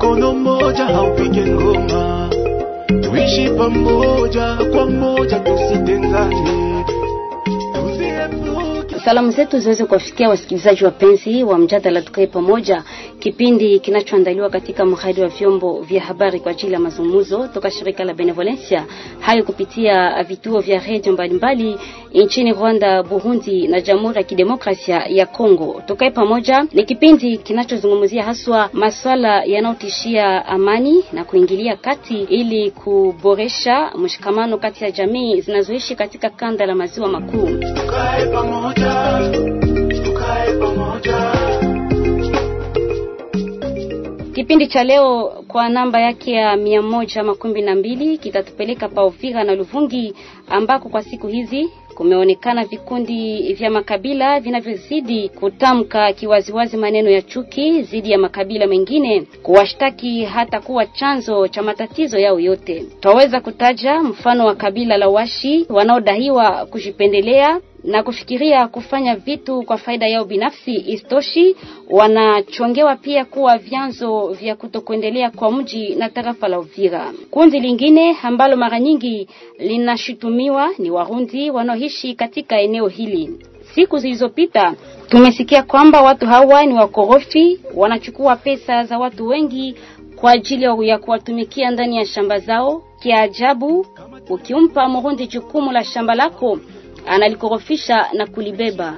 mkono mmoja haupige ngoma, tuishi pamoja kwa moja, tusitengane, Salamu zetu ziweze kuwafikia wasikilizaji wapenzi wa mjadala tukae pamoja, kipindi kinachoandaliwa katika mradi wa vyombo vya habari kwa ajili ya mazungumzo toka shirika la Benevolencia, hayo kupitia vituo vya redio mbalimbali nchini Rwanda, Burundi na Jamhuri ya Kidemokrasia ya Kongo. Tukae pamoja ni kipindi kinachozungumzia haswa masuala yanayotishia amani na kuingilia kati ili kuboresha mshikamano kati ya jamii zinazoishi katika kanda la maziwa makuu. tukae pamoja, tukae pamoja. Kipindi cha leo kwa namba yake ya mia moja makumi na mbili kitatupeleka pa na Luvungi ambako kwa siku hizi kumeonekana vikundi vya makabila vinavyozidi kutamka kiwaziwazi maneno ya chuki dhidi ya makabila mengine, kuwashtaki hata kuwa chanzo cha matatizo yao yote. Twaweza kutaja mfano wa kabila la Washi wanaodaiwa kujipendelea na kufikiria kufanya vitu kwa faida yao binafsi. Istoshi, wanachongewa pia kuwa vyanzo vya kutokuendelea kwa mji na tarafa la Uvira. Kundi lingine ambalo mara nyingi linashutumiwa ni Warundi wanaoishi katika eneo hili. Siku zilizopita tumesikia kwamba watu hawa ni wakorofi, wanachukua pesa za watu wengi kwa ajili ya kuwatumikia ndani ya shamba zao. Kiajabu, ukimpa Murundi jukumu la shamba lako analikorofisha na kulibeba.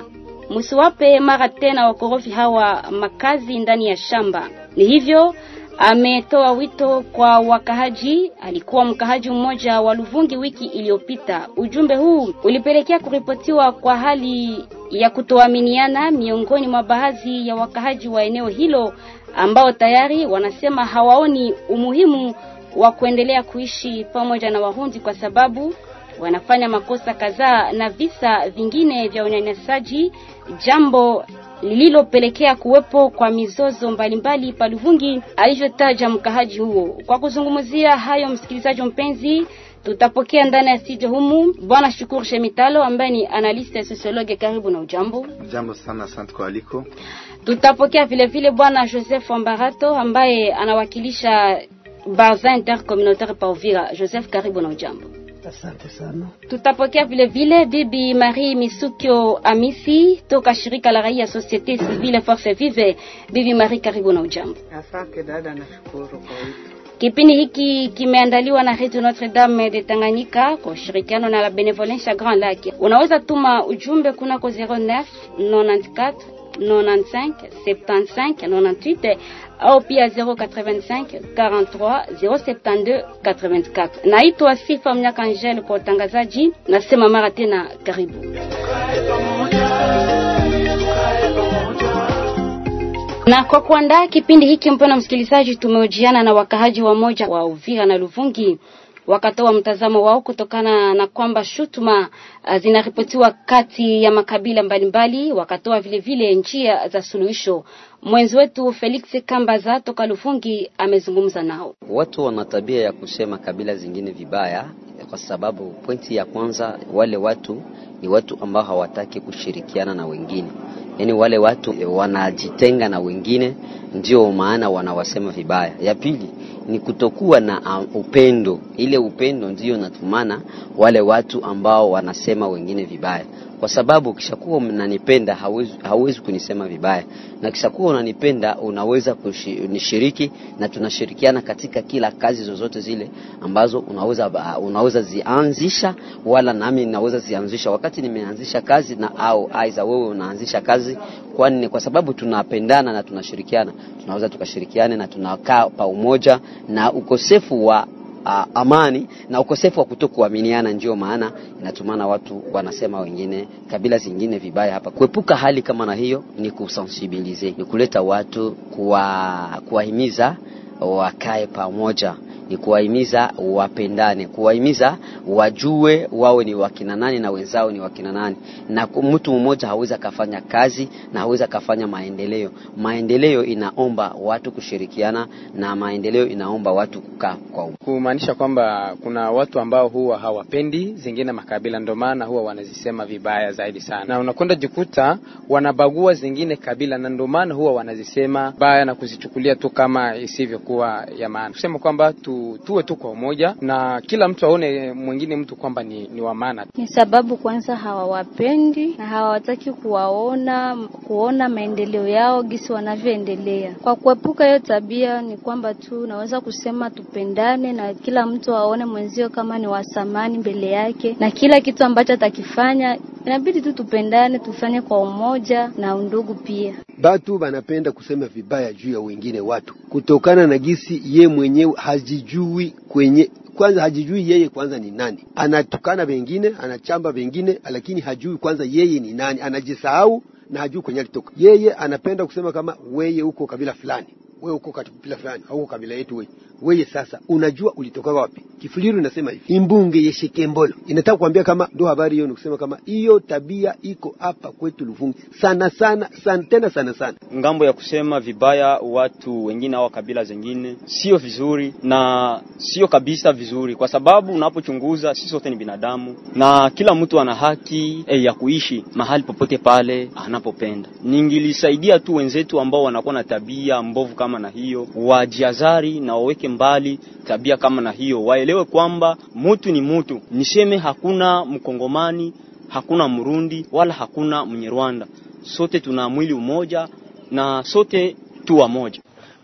Msiwape mara tena wakorofi hawa makazi ndani ya shamba. Ni hivyo ametoa wito kwa wakahaji. Alikuwa mkahaji mmoja wa Luvungi wiki iliyopita. Ujumbe huu ulipelekea kuripotiwa kwa hali ya kutoaminiana miongoni mwa baadhi ya wakahaji wa eneo hilo ambao tayari wanasema hawaoni umuhimu wa kuendelea kuishi pamoja na Warundi kwa sababu wanafanya makosa kadhaa na visa vingine vya unyanyasaji, jambo lililopelekea kuwepo kwa mizozo mbalimbali Paluvungi, alivyotaja mkahaji huo. Kwa kuzungumzia hayo, msikilizaji mpenzi, tutapokea ndani ya studio humu bwana Shukuru Shemitalo ambaye ni analista ya sosiologia. Karibu na ujambo. Jambo sana, asante kwa aliko. Tutapokea vile vile bwana Joseph Wambarato ambaye anawakilisha Barzin Intercommunautaire pa Uvira. Joseph, karibu na ujambo. Asante sana. Tutapokea vile vile bibi Marie Misukyo Amisi toka shirika la raia Societe Civile Force Vive. Bibi Marie, karibu na ujambo. Asante dada, nashukuru kwa wito. Kipindi hiki kimeandaliwa na Radio Notre Dame de Tanganyika kwa ushirikiano na la Benevolence Grand Lac. Unaweza tuma ujumbe kunako 09 94 95 75 98 au pia 085 43 072 84. Naitwa Sifa Mnyaka Angel kwa utangazaji. Nasema mara tena karibu. Na kwa kuandaa kipindi hiki, mpona msikilizaji, tumehojiana na wakahaji wa moja wa Uvira na Luvungi wakatoa mtazamo wao kutokana na kwamba shutuma uh, zinaripotiwa kati ya makabila mbalimbali, wakatoa vile vile njia za suluhisho. Mwenzi wetu Felix Kambaza toka Lufungi amezungumza nao. Watu wana tabia ya kusema kabila zingine vibaya, kwa sababu pointi ya kwanza, wale watu ni watu ambao hawataki kushirikiana na wengine, yaani wale watu wanajitenga na wengine, ndio maana wanawasema vibaya. Ya pili ni kutokuwa na uh, upendo. Ile upendo ndio natumana wale watu ambao wanasema wengine vibaya, kwa sababu ukishakuwa unanipenda hauwezi, hauwezi kunisema vibaya, na kishakuwa unanipenda unaweza kunishiriki na tunashirikiana katika kila kazi zozote zile ambazo unaweza, uh, zianzisha wala nami naweza zianzisha wakati nimeanzisha kazi na au aiza wewe unaanzisha kazi, kwani kwa sababu tunapendana na tunashirikiana, tunaweza tukashirikiane na tunakaa pa umoja na ukosefu wa uh, amani na ukosefu wa kutokuaminiana, ndio maana inatumana watu wanasema wengine kabila zingine vibaya hapa. Kuepuka hali kama na hiyo ni kusensibilize, ni kuleta watu kuwa, kuwahimiza wakae pamoja ni kuwahimiza wapendane, kuwahimiza wajue wawe ni wakina nani na wenzao ni wakina nani, na mtu mmoja hawezi akafanya kazi na hawezi akafanya maendeleo. Maendeleo inaomba watu kushirikiana na maendeleo inaomba watu kukaa kwa umoja. kumaanisha kwamba kuna watu ambao huwa hawapendi zingine makabila, ndio maana huwa wanazisema vibaya zaidi sana, na unakwenda jikuta wanabagua zingine kabila, na ndio maana huwa wanazisema baya na kuzichukulia tu kama isivyokuwa ya maana. Kusema kwamba tu, tuwe tu kwa umoja na kila mtu aone mwingine mtu kwamba ni, ni wa maana. Ni sababu kwanza hawawapendi na hawataki kuwaona kuona maendeleo yao gisi wanavyoendelea. Kwa kuepuka hiyo tabia, ni kwamba tu naweza kusema tupendane na kila mtu aone mwenzio kama ni wa thamani mbele yake, na kila kitu ambacho atakifanya inabidi tu tupendane, tufanye kwa umoja na undugu pia. Batu banapenda kusema vibaya juu ya wengine watu kutokana na gisi ye mwenyewe hajijui kwenye kwanza hajijui yeye kwanza ni nani, anatukana wengine, anachamba wengine, lakini hajui kwanza yeye ni nani, anajisahau na hajui kwenye alitoka. Yeye anapenda kusema kama weye uko kabila fulani, wewe uko kabila fulani, au kabila yetu wewe. Weye sasa unajua ulitoka wapi? Kifuliru inasema hivi, imbunge yeshekembolo inataka kuambia kama ndo habari hiyo, ni kusema kama hiyo tabia iko hapa kwetu Luvungi sana sana sana, tena sana sana ng'ambo ya kusema vibaya watu wengine au kabila zingine sio vizuri na sio kabisa vizuri, kwa sababu unapochunguza sisi sote ni binadamu na kila mtu ana haki eh, ya kuishi mahali popote pale anapopenda. Ningilisaidia tu wenzetu ambao wanakuwa na tabia mbovu kama na hiyo, wajiazari na waweke mbali tabia kama na hiyo, waelewe kwamba mutu ni mutu. Niseme hakuna mkongomani, hakuna mrundi wala hakuna mnyarwanda, sote tuna mwili umoja na sote tu moja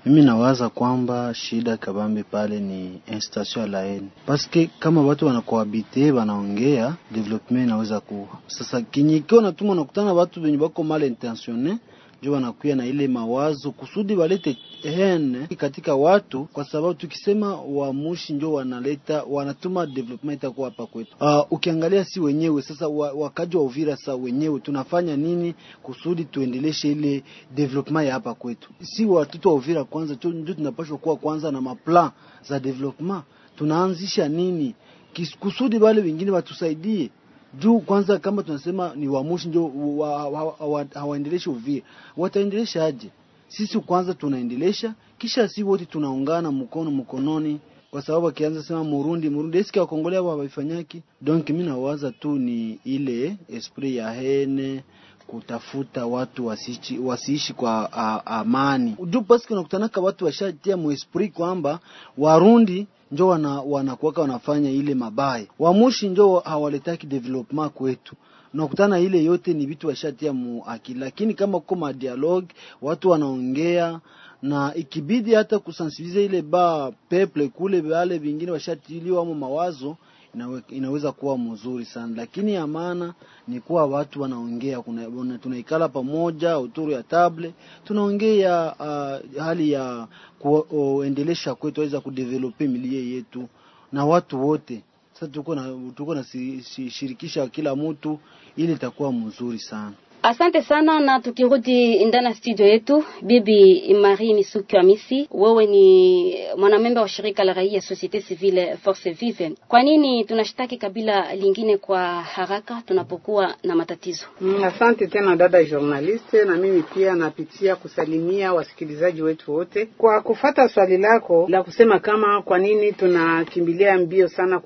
Mimi nawaza kwamba shida kabambe pale ni instation ya laeni, paske kama watu wanakohabite wanaongea, development inaweza kuwa sasa. Kinyikio natuma nakutana watu wenye bako mal intentione njo wanakuya na ile mawazo kusudi walete hene katika watu, kwa sababu tukisema wamushi njo wanaleta wanatuma development itakuwa hapa kwetu. Uh, ukiangalia si wenyewe sasa wa, wakaji wa Uvira sa wenyewe tunafanya nini kusudi tuendeleshe ile development ya hapa kwetu? Si watoto wa Uvira kwanza ndio tunapaswa kuwa kwanza na maplan za development. Tunaanzisha nini kusudi wale wengine watusaidie juu kwanza, kama tunasema ni wamushi ndio hawaendeleshe Uvira, wataendelesha aje? Sisi kwanza tunaendelesha, kisha si wote tunaungana mkono mkononi, kwa sababu akianza sema Murundi Murundi, eski wakongolea wa waifanyaki. Donc mimi nawaza tu ni ile esprit ya hene kutafuta watu wasiishi, wasiishi kwa a, amani juu paski unakutanaka watu washatia muesprit kwamba Warundi njo wana, wanakuwaka wanafanya ile mabaya, wamushi njo hawaletaki development kwetu. Nakutana ile yote ni vitu washatia muakili, lakini kama kuko madialogue watu wanaongea na ikibidi hata kusensibilize ile ba peple kule wale vingine washatiliwa mu mawazo inaweza kuwa mzuri sana, lakini ya maana ni kuwa watu wanaongea, tunaikala pamoja uturu ya table. Tunaongea uh, hali ya kuendelesha kwetu aweza kudevelope milie yetu na watu wote. Sasa tuko na tuko na shirikisha kila mtu ili itakuwa mzuri sana. Asante sana, na tukirudi ndani ya studio yetu, Bibi Marie Misuki Hamisi, wewe ni mwanamemba wa shirika la raia Societe Civile Force Vive. Kwa nini tunashtaki kabila lingine kwa haraka tunapokuwa na matatizo? Mm, asante tena dada journaliste, na mimi pia napitia kusalimia wasikilizaji wetu wote kwa kufata swali lako la kusema kama kwa nini tunakimbilia mbio sana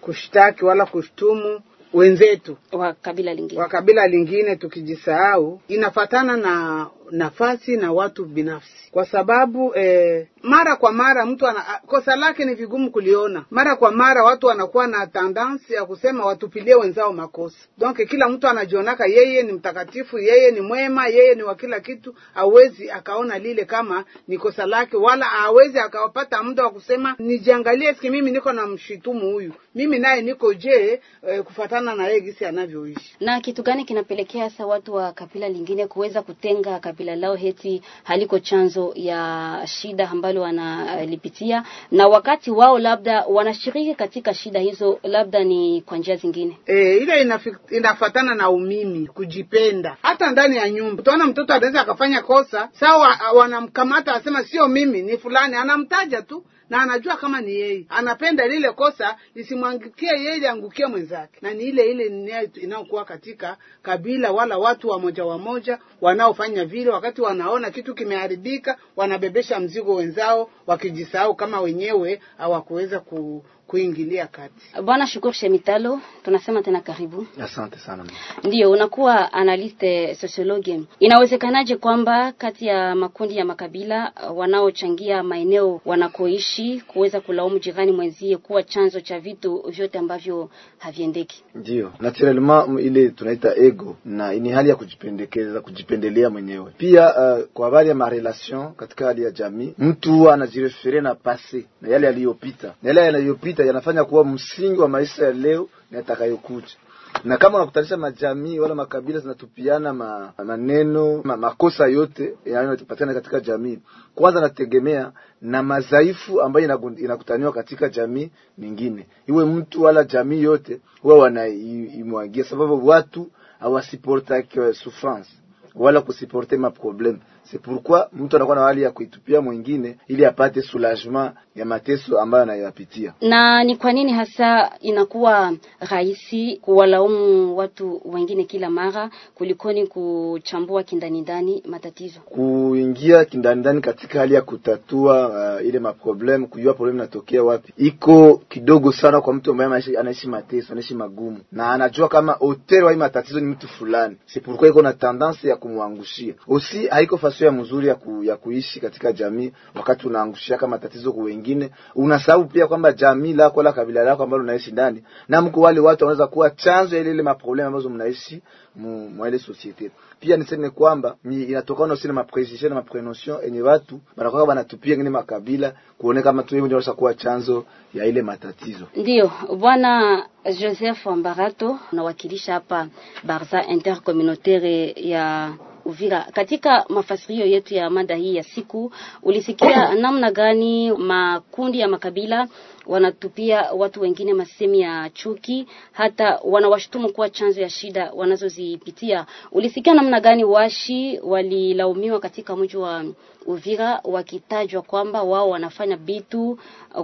kushtaki wala kushtumu wenzetu wa kabila lingine, wa kabila lingine tukijisahau, inafatana na nafasi na watu binafsi, kwa sababu eh, mara kwa mara mtu ana kosa lake ni vigumu kuliona. Mara kwa mara watu wanakuwa na tendansi ya kusema watupilie wenzao makosa, donc kila mtu anajionaka yeye ni mtakatifu, yeye ni mwema, yeye ni wa kila kitu. Hawezi akaona lile kama ni kosa lake, wala hawezi akawapata muda wa kusema nijiangalie, siki mimi niko na mshitumu huyu, mimi naye niko je, eh, kufatana na yeye gisi anavyoishi. Na kitu gani kinapelekea sa watu wa kabila lingine kuweza kutenga kabila lao heti haliko chanzo ya shida ambalo wanalipitia, na wakati wao labda wanashiriki katika shida hizo, labda ni kwa njia zingine. E, ile inafatana na umimi, kujipenda. Hata ndani ya nyumba utaona mtoto anaweza akafanya kosa sawa, wanamkamata asema sio mimi, ni fulani, anamtaja tu na anajua kama ni yeye. Anapenda lile kosa lisimwangukie yeye liangukie mwenzake. Na ni ile ile inayokuwa katika kabila wala watu wamoja wamoja wanaofanya vile wakati wanaona kitu kimeharibika wanabebesha mzigo wenzao wakijisahau kama wenyewe hawakuweza ku, kuingilia kati Bwana Shukuru Shemitalo, tunasema tena karibu. Asante sana. Ndiyo, unakuwa analyste sociologue. Inawezekanaje kwamba kati ya makundi ya makabila uh, wanaochangia maeneo wanakoishi kuweza kulaumu jirani mwenzie kuwa chanzo cha vitu vyote ambavyo haviendeki? Ndio, naturellement ile tunaita ego na ni hali ya kujipendekeza, kujipendelea mwenyewe. Pia uh, kwa habari ya marelation katika hali ya jamii, mtu anajirefere na pase na yale yaliyopita, na yale yaliyopita yanafanya kuwa msingi wa maisha ya leo na yatakayokuja. Na kama unakutanisha majamii wala makabila zinatupiana ma, maneno ma, makosa yote yanayopatikana katika jamii, kwanza nategemea na madhaifu ambayo inakutaniwa katika jamii nyingine, iwe mtu wala jamii yote huwa wanaimwagia, sababu watu hawasiportake souffrance wala kusiporte ma problème c'est pourquoi mtu anakuwa na hali ya kuitupia mwingine ili apate soulagement ya mateso ambayo anayapitia. Na ni kwa nini hasa inakuwa rahisi kuwalaumu watu wengine kila mara kulikoni kuchambua kindanindani matatizo? kuingia kindanindani katika hali ya kutatua uh, ile maproblem, kujua problem inatokea wapi, iko kidogo sana kwa mtu ambaye anaishi, mateso, anaishi magumu, na anajua kama hotel wa hii matatizo ni mtu fulani, c'est pourquoi iko na tendance ya kumwangushia. Usi haiko fasio ya mzuri ya, ku, ya kuishi katika jamii, wakati unaangushia kama tatizo kwa wengine, unasahau pia kwamba jamii lako la kabila lako ambalo unaishi ndani na mko wale watu wanaweza kuwa chanzo ya ile ile maproblema ambazo mnaishi mwa ile societe. Pia niseme kwamba inatokana aussi na maprecision na maprenotion enye watu wanakuwa wanatupia ngine makabila kuone kama tu ndio kuwa chanzo ya ile matatizo. Ndio Bwana Joseph Ambarato unawakilisha hapa Barza Intercommunautaire ya Uvira. Katika mafasirio yetu ya mada hii ya siku, ulisikia namna gani makundi ya makabila wanatupia watu wengine masemi ya chuki, hata wanawashutumu kuwa chanzo ya shida wanazozipitia. Ulisikia namna gani washi walilaumiwa katika mji wa Uvira wakitajwa kwamba wao wanafanya vitu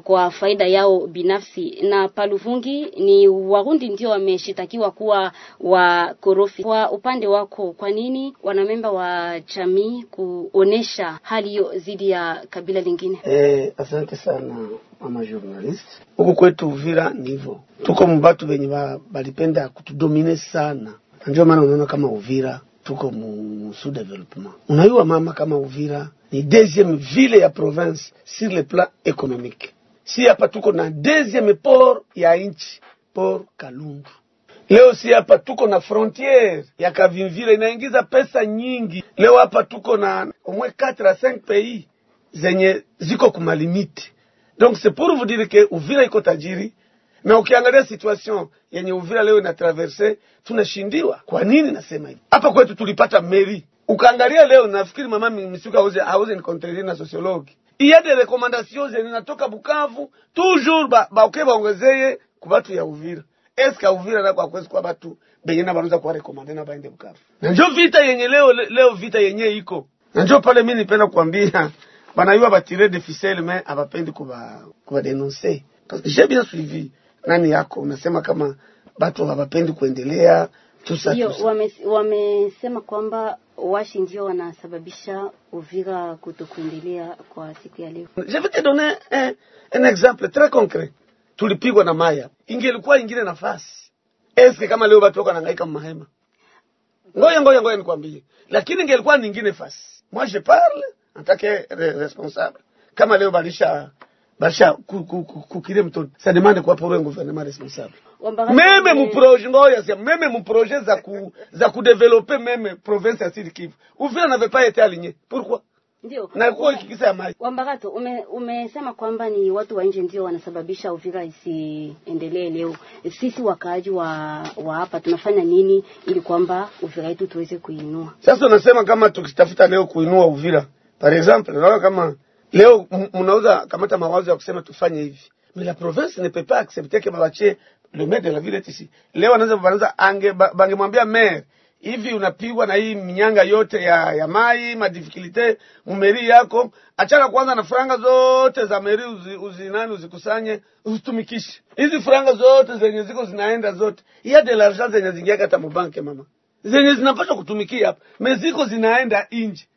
kwa faida yao binafsi, na Paluvungi ni Warundi ndio wameshitakiwa kuwa wakorofi. Kwa upande wako, kwa nini wanamemba wa jamii kuonesha hali hiyo dhidi ya kabila lingine? Eh, asante sana mama journalist. Huku kwetu Uvira ni hivyo, tuko mbatu venye balipenda kutudomine sana, na ndio maana unaona kama Uvira tuko mu, sous development. Unayua mama, kama Uvira ni deuxième ville ya province sur le plan économique. Si hapa tuko na deuxième port ya nchi, port Kalundu. Leo si hapa tuko na frontiere ya Kavimvira inaingiza pesa nyingi. Leo hapa tuko na omwe 4 à 5 pays zenye ziko kumalimiti. Donc c'est pour vous dire que Uvira iko tajiri na ukiangalia situation yenye Uvira leo ina traverse tunashindiwa. Kwa nini nasema hivi? Hapa kwetu tulipata meri. Ukaangalia leo nafikiri mama Misuka hauze auze ni contredire na sociologue. Il y a des recommandations zenye natoka Bukavu toujours ba baoke baongezeye ku batu ya Uvira. Eska Uvira nako hakuwezi kwa batu benye na banaweza kuwa rekomande na baende Bukavu. Na njo vita yenye leo leo vita yenye iko. Na njo pale mimi nipenda kuambia banayua batire de ficelle mais abapendi kuba kuba denoncer. Parce que j'ai bien suivi nani yako unasema kama batu hawapendi kuendelea tusa Ndio tusa. wame- wamesema kwamba washi ndio wanasababisha Uvira kutokuendelea kwa siku ya leo. Je vais te donner un, un exemple très concret. Tulipigwa na Maya, ingelikuwa ingine nafasi, eske kama leo batu wako wanahangaika mahema? Ngoja ngoja ngoja nikwambie, lakini ingelikuwa nyingine fasi. Moi je parle re- responsable. Kama leo balisha balisha kukire mtoto, sa demande kwa pour un gouvernement responsable? Meme mu projet ngoja sia meme mu projet za ku za ku developer meme province ya Sud Kivu. Uvira n'avait pas été aligné. Pourquoi? Ndio. Na kwa kikisa ya mai. Wambarato, ume, umesema kwamba ni watu wa nje ndio wanasababisha Uvira isiendelee leo. Sisi wakaaji wa wa hapa tunafanya nini ili kwamba Uvira yetu tuweze kuinua? Sasa unasema kama tukitafuta leo kuinua Uvira, par exemple, naona kama leo mnaweza kamata mawazo ya kusema tufanye hivi, mais la province ne peut pas accepter que babachie le maire de la ville est ici. Leo anaweza banaweza ange ba- bangemwambia maire hivi unapigwa na hii minyanga yote ya ya mai madifikilite mumeri yako achana kwanza na franga zote za meri uzi, uzi nani uzikusanye uzitumikishe. Hizi franga zote zenye ziko zinaenda zote iya de l'argent zenye zingia hata mubanke mama. Zenye zinapaswa kutumikia hapa meziko zinaenda inji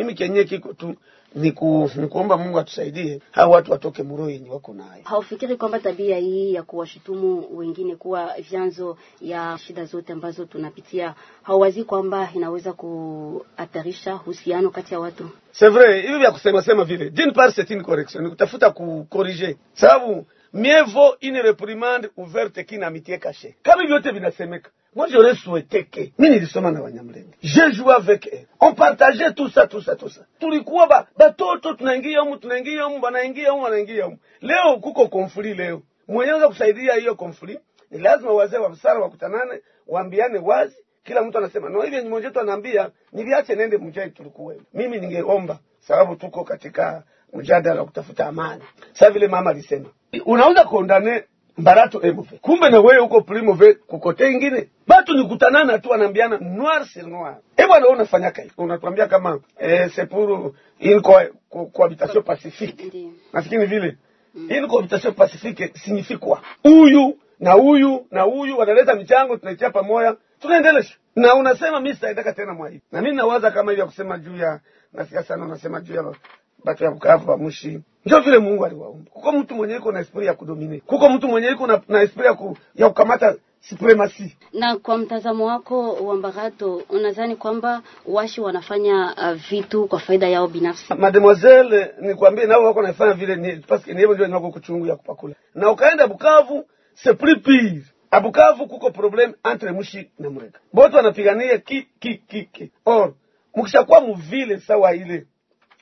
mimi kenye kiko tu ni, ku, kuomba Mungu atusaidie hao watu watoke muroi yenye wako nayo. Haufikiri kwamba tabia hii ya kuwashutumu wengine kuwa vyanzo ya shida zote ambazo tunapitia, hauwazi kwamba inaweza kuhatarisha uhusiano kati ya watu? C'est vrai, hivi vya kusema sema vile, d'une part c'est une correction, ni kutafuta kukorije, sababu mieux vaut une réprimande ouverte qu'une amitié cachée. Kama vyote vinasemeka Moi, j'aurais souhaité que mimi nilisoma na Wanyamlenge, je joue avec eux, on partageait tout ça tout ça tout ça. Tulikuwa ba batoto, tunaingia humu tunaingia humu, banaingia humu wanaingia humu. Leo kuko konfli, leo mwenyewe kusaidia hiyo konfli ni lazima wazee wa msara wakutanane, waambiane wazi. Kila mtu anasema no, hivi mmoja wetu anaambia niliache nende mjai tulikuwa. Mimi ningeomba sababu tuko katika mjadala wa kutafuta amani. Sasa vile mama alisema, unaweza kuondane mbarato emove kumbe na wewe uko primove kukote ingine? Batu nikutanana tu anambiana noir sur noir. E bwana wewe unafanya kai unatuambia kama eh, sepuru habitation cohabitation pacifique. Nafikiri vile. Mm. une cohabitation pacifique signifie quoi? Huyu na huyu na huyu wanaleta michango tunaitia pamoja tunaendelesha. Na unasema mimi sitaendeka tena mwaivi na mimi nawaza kama hivi ya kusema juu ya nasikia sana unasema juu ya batu ya Bukavu bamushi ndio vile Mungu aliwaumba. Kuko mtu mwenye iko na esprit ya kudomine, kuko mtu mwenye iko na, na esprit ya, ku, ya kukamata supremacy. Na kwa mtazamo wako wa Mbarato, unadhani kwamba washi wanafanya uh, vitu kwa faida yao binafsi? Mademoiselle, nikwambie nao wako nafanya vile ni que niyo ndio nako kuchungu ya kupakula. Na ukaenda Bukavu, c'est plus pire. A Bukavu kuko problem entre mushi na mureka. Bote wanapigania ki ki ki ki. Or, mukishakuwa muvile sawa ile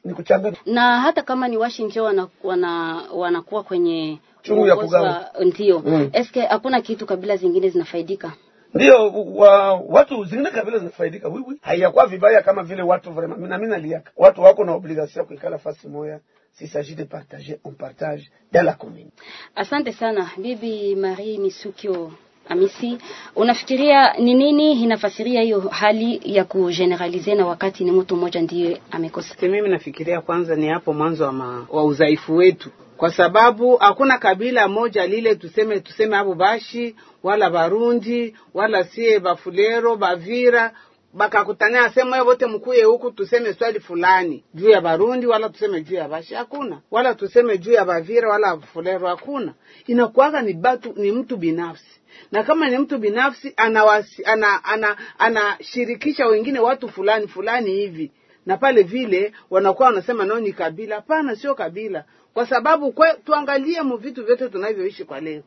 ni kuchanganya na hata kama ni washi njo wana, wana, wanakuwa kwenye chungu ya kugawa. Ndio. Mm. eske hakuna kitu kabila zingine zinafaidika? Ndio wa, watu zingine kabila zinafaidika. Wiwi haiyakuwa vibaya kama vile watu vraiment mina mina liaka watu wako na obligation kuikala fasi moya. Si s'agit de partager on partage dans la commune. Asante sana. Bibi Marie Misukio Amisi, unafikiria ni nini inafasiria hiyo hali ya kugeneralize na wakati ni mtu mmoja ndiye amekosa? Mimi nafikiria kwanza ni hapo mwanzo wa, wa udhaifu wetu, kwa sababu hakuna kabila moja lile tuseme tuseme hapo Bashi wala Barundi wala sie Bafulero Bavira bakakutania sema wewe wote mkuye huku tuseme swali fulani juu ya Barundi wala tuseme juu ya Bashi, hakuna wala tuseme juu ya Bavira wala Fulero, hakuna. Inakuwaga ni batu, ni mtu binafsi na kama ni mtu binafsi anawasi, ana, ana, anashirikisha wengine watu fulani fulani hivi, na pale vile wanakuwa wanasema nao ni kabila. Hapana, sio kabila, kwa sababu kwe, tuangalie mu vitu vyote tunavyoishi kwa leo.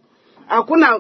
Hakuna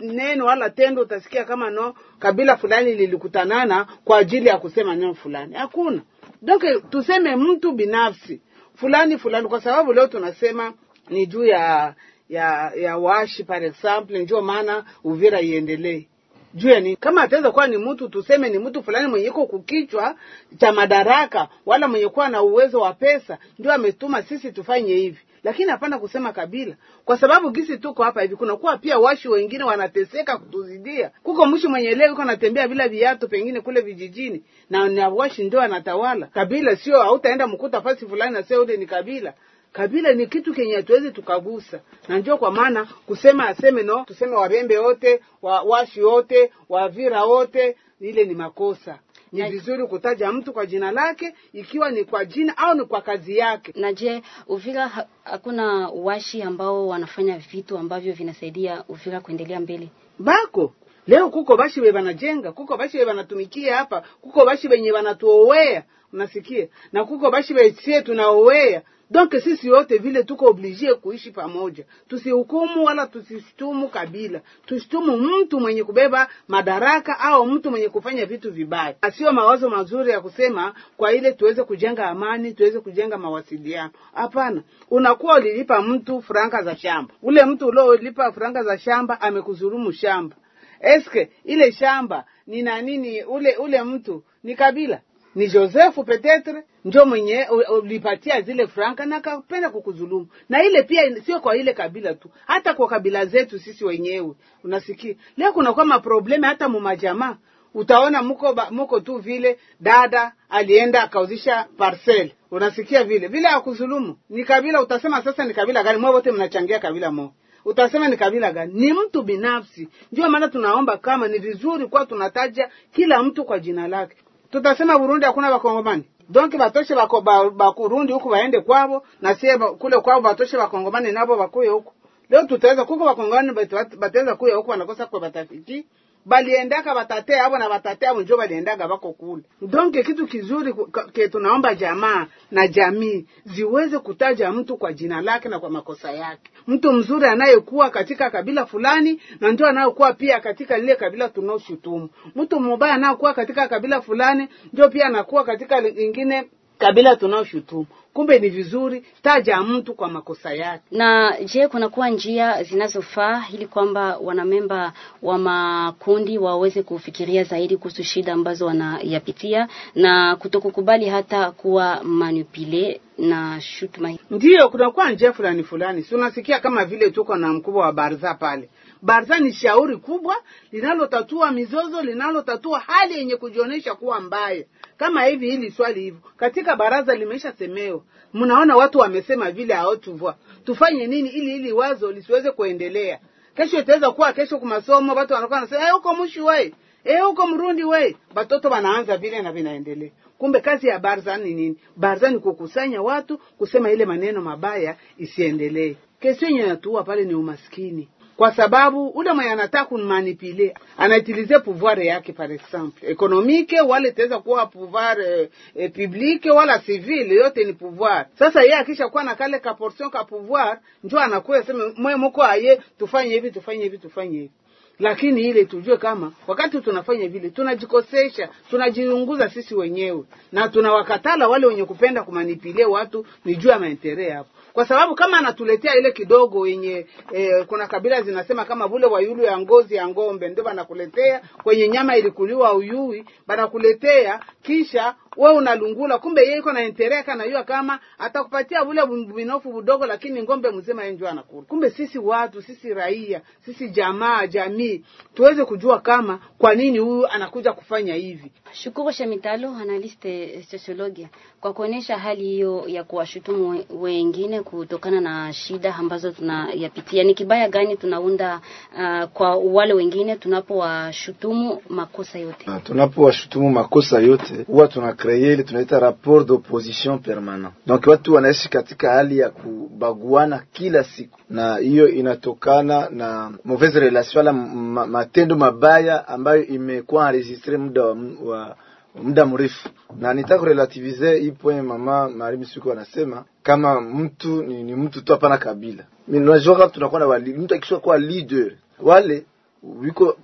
neno wala tendo utasikia kama no kabila fulani lilikutanana kwa ajili ya kusema neno fulani, hakuna. Donc tuseme mtu binafsi fulani fulani, kwa sababu leo tunasema ni juu ya ya ya washi par example, ndio maana Uvira iendelee juu ya nini? Kama ataweza kuwa ni mtu tuseme ni mtu fulani mwenye iko kukichwa cha madaraka, wala mwenye kuwa na uwezo wa pesa, ndio ametuma sisi tufanye hivi, lakini hapana kusema kabila, kwa sababu gisi tuko hapa hivi, kunakuwa pia washi wengine wanateseka kutuzidia. Kuko mshi mwenye leo iko anatembea bila viatu, pengine kule vijijini, na na washi ndio anatawala. Kabila sio, hautaenda mkuta fasi fulani na sio ule ni kabila kabila ni kitu kenye hatuwezi tukagusa, na ndio kwa maana kusema aseme no, tuseme Wabembe wote wa washi wote Wavira wote, ile ni makosa. Ni vizuri kutaja mtu kwa jina lake, ikiwa ni kwa jina au ni kwa kazi yake. Na je, Uvira ha hakuna washi ambao wanafanya vitu ambavyo vinasaidia Uvira kuendelea mbele? Bako leo kuko bashi we banajenga, kuko bashi we banatumikia hapa, kuko bashi wenye banatuowea, unasikia, na kuko bashi wesie tunaowea Donc sisi wote vile tuko oblige kuishi pamoja, tusihukumu wala tusishtumu kabila, tushtumu mtu mwenye kubeba madaraka au mtu mwenye kufanya vitu vibaya. Sio mawazo mazuri ya kusema kwa ile tuweze kujenga amani, tuweze kujenga mawasiliano. Hapana, unakuwa ulilipa mtu franka za shamba, ule mtu uliolipa franka za shamba amekudhulumu shamba. Eske ile shamba ni na nini? Ule ule mtu ni kabila ni Josefu petetre ndio mwenye ulipatia zile franka na akapenda kukudhulumu. Na ile pia sio kwa ile kabila tu, hata kwa kabila zetu sisi wenyewe. Unasikia? Leo kunakuwa maprobleme hata mumajamaa utaona muko muko tu vile dada alienda akauzisha parcel. Unasikia vile? Vile akuzulumu ni kabila utasema sasa ni kabila gani? Mwe wote mnachangia kabila moja. Utasema ni kabila gani? Ni mtu binafsi. Ndio maana tunaomba kama ni vizuri kuwa tunataja kila mtu kwa jina lake tutasema burundi hakuna wakongomani donc batoshe bako ba- bakurundi huku baende kwabo na sie kule kwabo batoshe bakongomani nabo bakuye huku. Leo tutaweza kuko bakongomani bataweza kuya huku wanakosa kwa batafiki baliendaka batate abo na batate abo njo baliendaka bako kule. Donc kitu kizuri ke tunaomba jamaa na jamii ziweze kutaja mtu kwa jina lake na kwa makosa yake. Mtu mzuri anayekuwa katika kabila fulani na ndio anayokuwa pia katika lile kabila tunaoshutumu. Mtu mubaya anayokuwa katika kabila fulani ndio pia anakuwa katika lingine kabila tunaoshutumu kumbe ni vizuri taja mtu kwa makosa yake. Na je, kunakuwa njia zinazofaa ili kwamba wanamemba wa makundi waweze kufikiria zaidi kuhusu shida ambazo wanayapitia na kutokukubali hata kuwa manipule na shutuma ndio ndiyo kunakuwa njia fulani fulani. Si unasikia kama vile tuko na mkubwa wa baraza pale barza ni shauri kubwa linalotatua mizozo linalotatua hali yenye kujionyesha kuwa mbaya. Kama hivi hili swali hivyo katika baraza limeisha semewa. Mnaona watu wamesema vile haotuvua tufanye nini ili ili wazo lisiweze kuendelea? Kesho itaweza kuwa kesho kumasomo watu wanakuwa wanasema eh huko mushi wewe, eh huko mrundi wewe, batoto wanaanza vile na vinaendelea. Kumbe kazi ya barza ni nini? Barza ni kukusanya watu kusema ile maneno mabaya isiendelee. Kesi yenye natuua pale ni umaskini kwa sababu ule mwenye anataka kunmanipule anaitilize pouvoir yake par exemple. Ekonomike wala itaweza kuwa pouvoir eh, eh, publique wala civile yote ni pouvoir. Sasa yeye akisha kuwa na kale ka portion ka pouvoir njo anakuwa sema mwe mko aye tufanye hivi tufanye hivi tufanye hivi. Lakini ile tujue kama wakati tunafanya vile tunajikosesha tunajiunguza sisi wenyewe. Na tunawakatala wale wenye kupenda kumanipilia watu ni juu ya maentere hapo kwa sababu kama anatuletea ile kidogo yenye e, kuna kabila zinasema kama vule wayulu ya ngozi ya ngombe ndio banakuletea kwenye nyama ilikuliwa uyui banakuletea kisha we unalungula kumbe yeye iko na entere na yua kama atakupatia ule binofu budogo lakini ngombe mzima yeye ndio anakula kumbe sisi watu sisi raia sisi jamaa jamii tuweze kujua kama kwa nini huyu anakuja kufanya hivi Shukuru Shemitalo, analiste sociologia, kwa kuonyesha hali hiyo ya kuwashutumu wengine kutokana na shida ambazo tunayapitia. Ni kibaya gani tunaunda uh, kwa wale wengine tunapowashutumu makosa yote? Na tunapowashutumu makosa yote huwa tuna kreye ile tunaita rapport d'opposition permanent. Donc watu wanaishi katika hali ya kubaguana kila siku, na hiyo inatokana na mauvaise relation ala ma, matendo mabaya ambayo imekuwa enregistre muda wa, muda mrefu, na nitaka kurelativize hii point mama Marie Misuko anasema kama mtu ni, ni mtu tu, hapana kabila. Unajua tunakuwa na mtu akisha kuwa leader wale wiko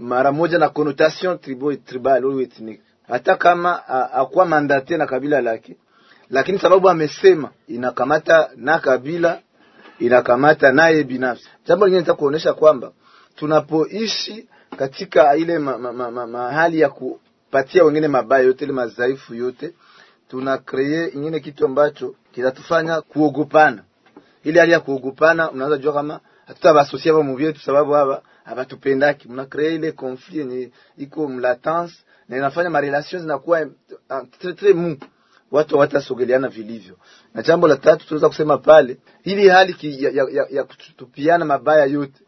mara moja na connotation tribal tribal au ethnique, hata kama akuwa mandate na kabila lake, lakini sababu amesema inakamata na kabila inakamata naye binafsi. Jambo lingine nataka kuonesha kwamba tunapoishi katika ile ma, ma, ma, ma, mahali ya kupatia wengine mabaya yote ile madhaifu yote, tuna kree ingine kitu ambacho kinatufanya kuogopana. Ile hali ya kuogopana, unaweza jua kama hatutabasosia ba muvyetu sababu haba habatupendaki, mna kree ile conflit yenye iko mlatence na inafanya marelation zinakuwa tre tre mu watu hawatasogeleana vilivyo. Na jambo la tatu tunaweza kusema pale, hili hali ki, ya, ya, ya, kutupiana mabaya yote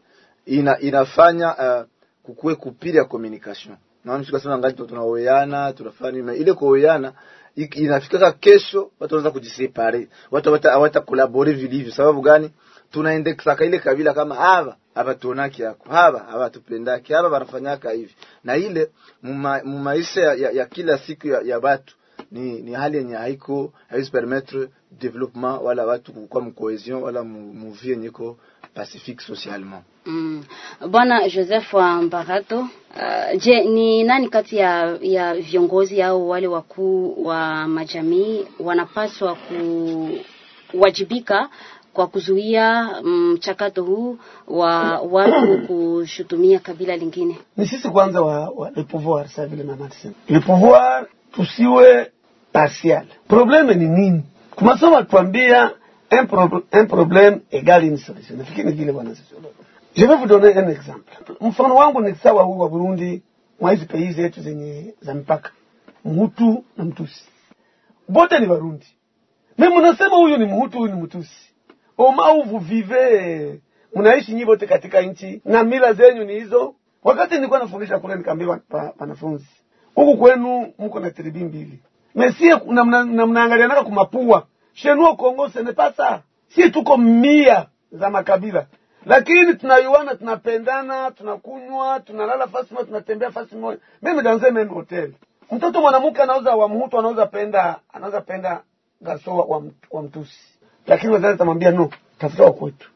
ina, inafanya uh, kukue kupili ya communication. Naona tukasema ngali tunaoeana tunafanya ile kuoeana inafikaka kesho watu wanaanza kujisepare, watu hawata kolabore vilivyo. Sababu gani? Tunaendekisaka ile kabila kama hava havatuonaki yako hava havatupendaki hava wanafanyaka hivi, na ile muma- mumaisha ya, ya, ya kila siku ya, ya watu ni, ni hali yenye haiko haiwezi permettre development wala watu kwa mcohesion wala mu- muvie yenye iko pacifique socialement. Mm. Bwana Joseph wa Mbarato, uh, je, ni nani kati ya, ya viongozi au wale wakuu wa majamii wanapaswa kuwajibika kwa kuzuia mchakato huu wa watu kushutumia kabila lingine? ni sisi kwanza wa, wa le pouvoir sa vile mama alisema le pouvoir tusiwe partial probleme ni nini kumasomo atuambia un, pro, un problème égale une solution nafikiri ni vile bwana sisi. je vais vous donner un exemple mfano wangu ni sawa huu wa Burundi mwa hizi pays zetu zenye za mpaka Mhutu na Mtusi, bote ni Warundi. Me mnasema huyu ni Mhutu, huyu ni Mtusi. Oma vuvive mnaishi nyi wote katika nchi na mila zenyu ni hizo. Wakati nilikuwa nafundisha kule, nikaambia pa- wanafunzi huku kwenu mko na tribi mbili, mesie na mna- na mnaangalianaka kumapua shenuo Kongo senepasa, si tuko mia za makabila. Lakini tunayuana, tunapendana, tunakunywa, tunalala fasi moja, tunatembea fasi moja. Mimi danze meme hotel, mtoto mwanamke anauza wa mhutu anauza penda anauza penda gaso wa, wa mtusi, lakini wazazi tamwambia no, tafuta wa kwetu,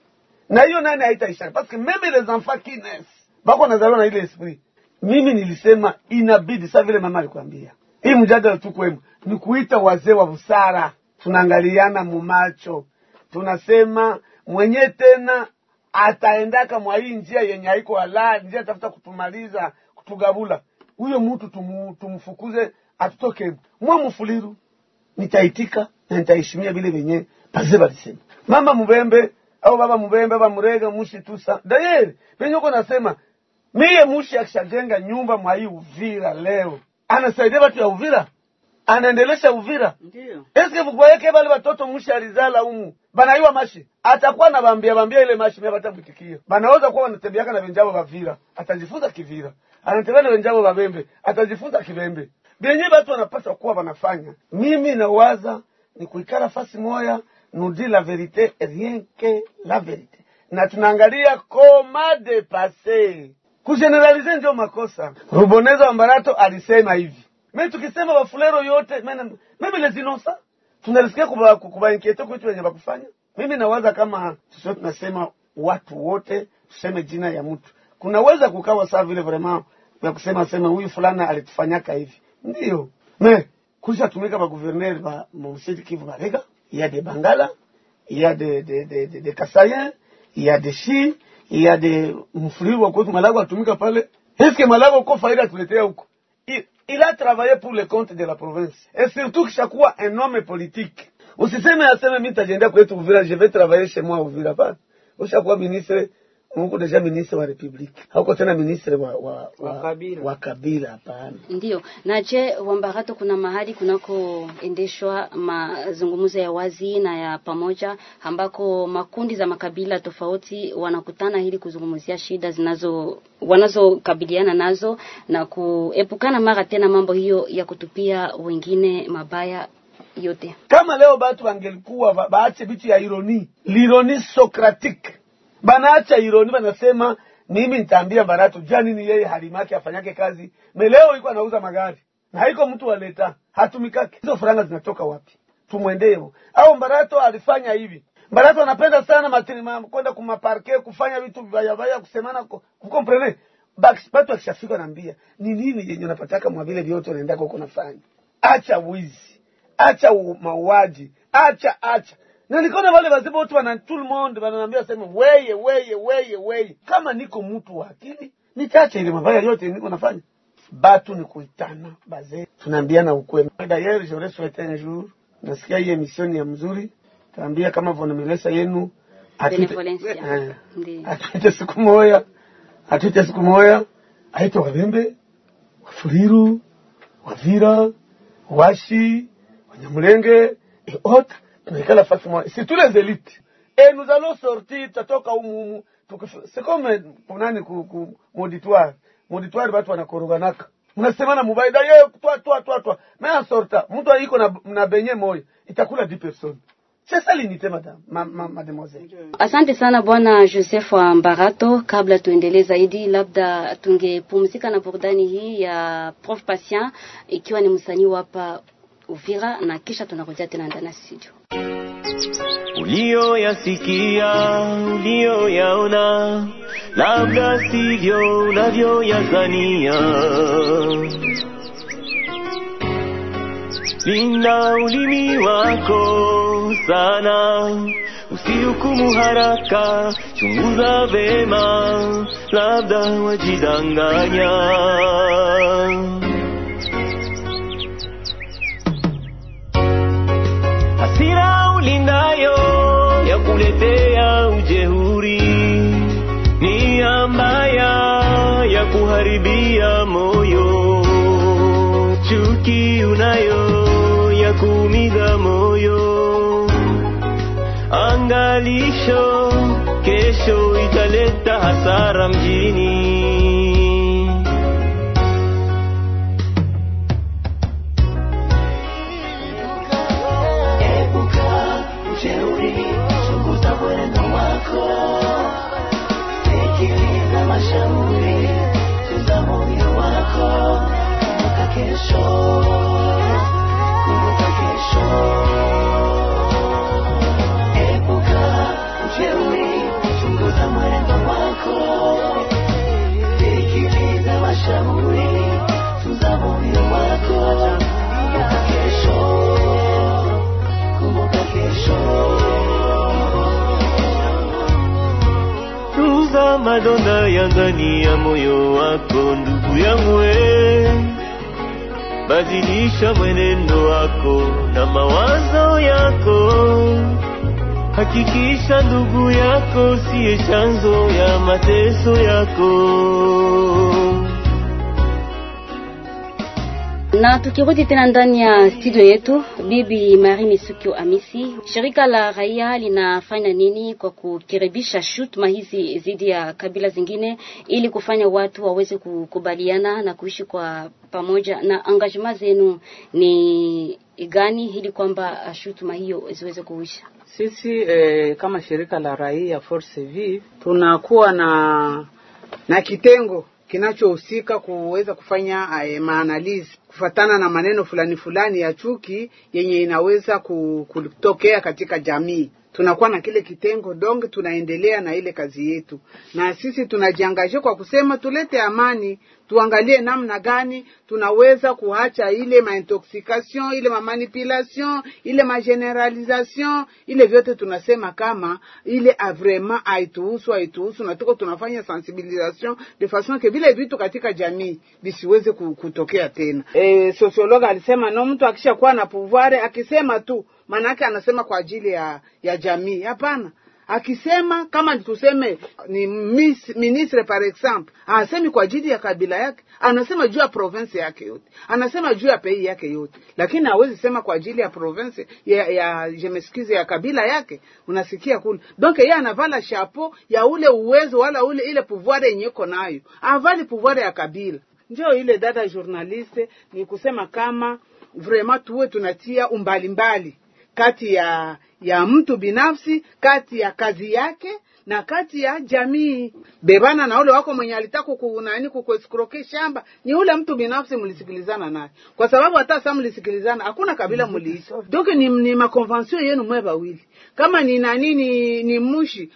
na hiyo nani haitaisha? Paske meme les enfants qui naissent bako wanazaliwa na ile esprit. Mimi nilisema inabidi saa vile mama alikwambia, hii mjadala tu kwemu ni kuita wazee wa busara, tunaangaliana mumacho, tunasema mwenye tena ataendaka mwa hii njia yenye haiko halali, njia tafuta kutumaliza kutugabula, huyo mutu tumu, tumfukuze atutoke mwa mufuliru, Nitaitika na nitaheshimia vile venye paze balisema mama mubembe au baba mubembe baba murega mushi tusa dayeri venye uko nasema. Miye mushi akishajenga nyumba mwa hii Uvira leo? Anasaidia watu ya Uvira, anaendelesha Uvira? Ndio. eske vukwayeke bale batoto mushi alizala umu? Banaiwa mashi? Atakuwa na bambia bambia ile mashi mia batamwitikia banaweza kuwa wanatembeaka na venjabo bavira atajifunza kivira. Anatembea na venjabo babembe atajifunza kibembe. Vyenye batu wanapaswa kuwa wanafanya. Mimi nawaza ni kuikala fasi moya nudi la verite rien que la verite. Na tunaangalia koma de passe kugeneralize ndio makosa. Ruboneza Ambarato alisema hivi. Me tukisema bafulero yote mimi lezinosa tunarisikia kuba- kubainkiete kwetu wenye bakufanya. Mimi nawaza kama sisi tunasema watu wote tuseme jina ya mtu. Kunaweza kukawa saa vile vraiment ya kusema sema huyu fulana alitufanyaka hivi. Ndio me kusha tumika ba gouverneur ba msidi Kivu Barega il y Bangala il y a des des des, des, des Kasayen il y a des Shi il y a wa kwetu Malago atumika pale. Est-ce que faida tuletea huko? Il, il a travaillé pour le compte de la province. Et surtout kishakuwa un homme politique. Usiseme aseme mimi tajiendea kwetu Uvira je vais travailler chez moi Uvira. Pa ushakuwa ministre Mungu deja ministre wa republiki, hauko tena ministre wa wa, wa, Wa kabila. wa kabila hapana ndio. Na je, Wambarato, kuna mahali kunakoendeshwa mazungumzo ya wazi na ya pamoja ambako makundi za makabila tofauti wanakutana ili kuzungumzia shida zinazo wanazokabiliana nazo na kuepukana mara tena mambo hiyo ya kutupia wengine mabaya yote. kama leo batu wangelikuwa ba- baache vitu ya ironi lironi socratique banaacha ironi banasema mimi nitaambia baratu jua nini yeye halimake afanyake kazi. Meleo, iko anauza magari na haiko mtu waleta hatumikake. Hizo faranga zinatoka wapi? Tumwendee au mbarato alifanya hivi. Mbarato anapenda sana matini- ma- kwenda kumaparke kufanya vitu vibaya kusemana ku- kukomprene. Bak- batu akishafika naambia ni nini yenye unapataka mwa vile vyote unaendaka huko nafanya acha wizi acha mauaji acha acha na nikaona wale wazee wote wana tout le monde wananiambia sema weye weye weye weye. Kama niko mtu wa akili nitaacha ile mabaya yote niko nafanya. Batu ni kuitana bazee tunaambiana ukweli. D'ailleurs j'aurais souhaité un jour. Nasikia hii emission ya mzuri. Taambia kama vonomelesa yenu Benevolencia. Eh, atuite siku moya atuite siku moya aite wabembe wafuriru wavira washi wanyamulenge et c'est tous les élites et nous allons sortir tutatoka humu humu. C'est comme kunani ku, ku mauditoire mauditoire watu wanakoroganaka. Mnasemana mubaya da yeye twa twa twa twa mais en sorta mtu aiko na, na benye moya itakula 10 personnes. C'est mademoiselle. Asante sana Bwana Joseph wa Mbarato. Kabla tuendelee zaidi, labda tungepumzika na burudani hii ya Prof Patient, ikiwa ni msanii hapa Uvira, na kisha tunakuja tena ndani ya studio. ulio yaona labda sivyo unavyoyazania. Linda ulimi wako sana, usihukumu haraka, chunguza vema, labda wajidanganya. Hasira ulinayo ya kuletea ujeuri, nia mbaya ya kuharibia moyo. chuki unayo ya kuumiza moyo. Angalisho, kesho italeta hasara mjini. Wako, sikiliza mashauri, tuza moyo wako, kumbuka kesho, kumbuka. Tuza madonda ya ndani ya moyo wako, ndugu yangu, badilisha mwenendo wako na mawazo yako. Hakikisha ndugu yako siye chanzo ya mateso yako. Na tukirudi tena ndani ya studio yetu, Bibi Marie Misukio Amisi, shirika la raia linafanya nini kwa kukirebisha shutuma hizi dhidi ya kabila zingine ili kufanya watu waweze kukubaliana na kuishi kwa pamoja, na engagement zenu ni gani ili kwamba shutuma hiyo ziweze kuisha? Sisi eh, kama shirika la raia Force Vive tunakuwa na na kitengo kinachohusika kuweza kufanya eh, maanalizi kufatana na maneno fulani fulani ya chuki yenye inaweza kutokea katika jamii. Tunakuwa na kile kitengo donge, tunaendelea na ile kazi yetu, na sisi tunajiangaje kwa kusema tulete amani, tuangalie namna gani tunaweza kuacha ile maintoxication, ile mamanipulation, ile mageneralization, ile vyote tunasema kama ile a vraiment haituhusu, haituhusu, na tuko tunafanya sensibilisation de façon que vile vitu katika jamii visiweze kutokea tena. E, sosiologa alisema no, mtu akishakuwa na pouvoir akisema tu maanake anasema kwa ajili ya ya jamii. Hapana, akisema kama tuseme ni mis, ministre par exemple, anasemi kwa ajili ya kabila yake, anasema juu ya province yake yote, anasema juu ya pei yake yote, lakini hawezi sema kwa ajili ya province ya, ya jemeskize ya kabila yake. Unasikia kule, donc yeye anavala chapeau ya ule uwezo wala ule ile pouvoir yenye iko nayo, avali pouvoir ya kabila. Ndio ile data journaliste ni kusema kama vraiment tuwe tunatia umbalimbali kati ya ya mtu binafsi, kati ya kazi yake na kati ya jamii. Bebana na ule wako mwenye alitaka kunani kukueskroke shamba ni ule mtu binafsi, mlisikilizana naye, kwa sababu hata sasa mlisikilizana, hakuna kabila mliishi. Donc ni, ni makonvensio yenu mwe bawili. Kama ni nani ni, ni mushi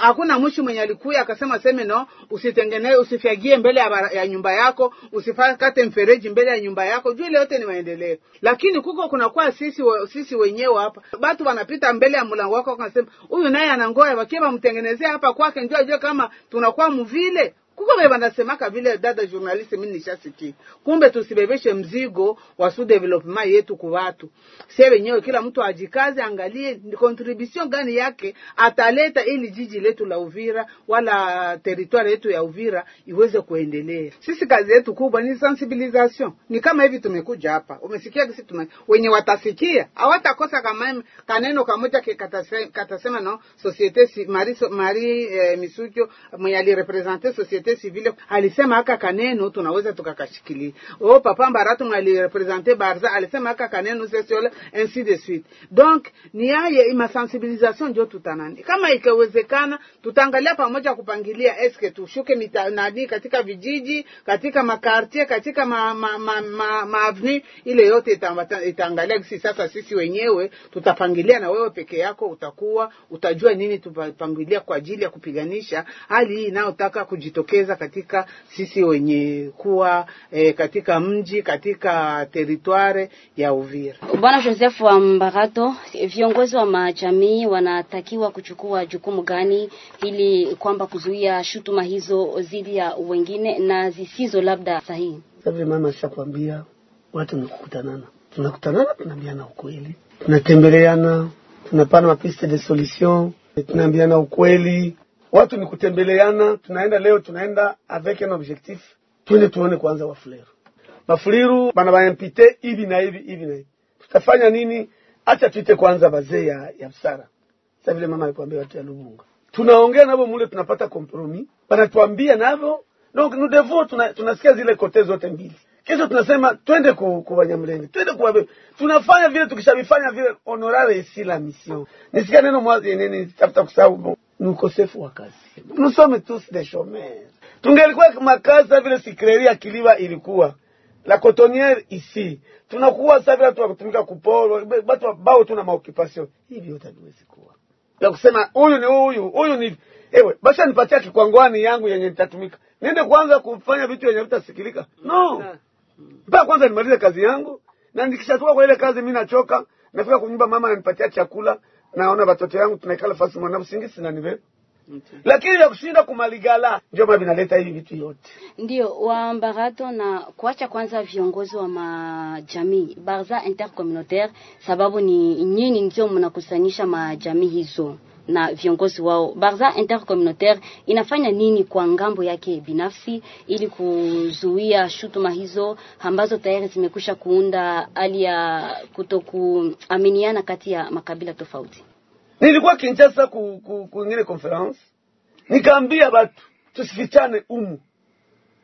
hakuna mushi mwenye alikuya akasema seme no, usitengenee usifyagie mbele ya, ya nyumba yako, usifakate mfereji mbele ya nyumba yako, juu ile yote ni maendeleo. Lakini kuko kunakuwa sisi sisi wenyewe hapa, batu wanapita mbele ya mlango wako wakasema huyu naye anangoya wakie wamtengenezea hapa kwake, ndio ajue kama tunakuwa mvile kuko be banasemaka vile dada journaliste, mimi nishasikia. Kumbe tusibebeshe mzigo wa sous development yetu ku watu. Sie wenyewe kila mtu ajikaze, angalie contribution gani yake ataleta ili jiji letu la Uvira wala territoire yetu ya Uvira iweze kuendelea. Sisi kazi yetu kubwa ni sensibilisation. Ni kama hivi tumekuja hapa. Umesikia kisi tume wenye watasikia hawatakosa kama kaneno kamoja ke katasema no societe si, Marie, Marie eh, Misujo mwenye alirepresente societe civile alisema haka kaneno tunaweza tukakashikilia. Oh papa Mbaratu mwali alirepresente Barza alisema haka kaneno sesiole ainsi de suite. Donc ni yaye ima sensibilisation ndio tutanani. Kama ikiwezekana tutaangalia pamoja kupangilia eske tushuke mita, nani katika vijiji, katika makartie, katika ma, ma, ma, ma, ma ile yote ita, itaangalia sisi sasa sisi wenyewe tutapangilia na wewe peke yako utakuwa utajua nini tupangilia kwa ajili ya kupiganisha hali hii inayotaka kujitokeza katika sisi wenye kuwa e, katika mji katika teritware ya Uvira. Bwana Joseph wa Mbarato, viongozi wa majamii wanatakiwa kuchukua jukumu gani ili kwamba kuzuia shutuma hizo dhidi ya wengine na zisizo labda sahihi? Sasa mama ashakwambia watu ni kukutanana, tunakutanana, tunaambiana ukweli, tunatembeleana, tunapana mapiste de solution, tunaambiana ukweli. Watu ni kutembeleana, tunaenda leo, tunaenda avec un objectif, twende tuone kwanza wafuliru bafuliru bana baimpite hivi na hivi hivi na hivi. Tutafanya nini? Acha tuite kwanza bazee ya, ya busara sasa vile mama alikwambia watu ya lubunga. Tunaongea navo mule tunapata kompromi banatuambia navo donc nous devons tuna, tunasikia zile kote zote mbili. Kesho tunasema twende ku, ku Banyamulenge twende ku Wabe- tunafanya vile tukishavifanya vile honorare ici la mission. Nisikia neno mwazi nini tafuta kusahau ni ukosefu wa kazi. Nusome tu chômeurs tungelikuwa makazi sa vile sikreri ya Kiliba ilikuwa. La cotonnière ici. Tunakuwa sa vile watu wakutumika kuporo watu bao tuna maoccupation. Hivi yote hatuwezi kuwa. Ya kusema huyu ni huyu huyu ni ewe basha nipatia kikwangwani yangu yenye nitatumika. Niende kwanza kufanya vitu yenye vitasikilika. No. Mpaka kwanza nimalize kazi yangu. Na nikishatoka kwa ile kazi mi nachoka. Nafika kunyumba mama ananipatia chakula naona watoto yangu tunaikala fasi mwana msingisi na nive lakini vya kushinda kumaligala ndio maana vinaleta hivi vitu yote. Ndio wambarato na kuacha kwanza viongozi wa majamii Barza intercommunautaire, sababu ni nyinyi ndio mnakusanyisha majamii hizo na viongozi wao. Barza intercommunautaire inafanya nini kwa ng'ambo yake binafsi ili kuzuia shutuma hizo ambazo tayari zimekwisha kuunda hali ya kutokuaminiana kati ya makabila tofauti? nilikuwa Kinshasa ku, ku, kuingine conference nikaambia batu tusifichane umu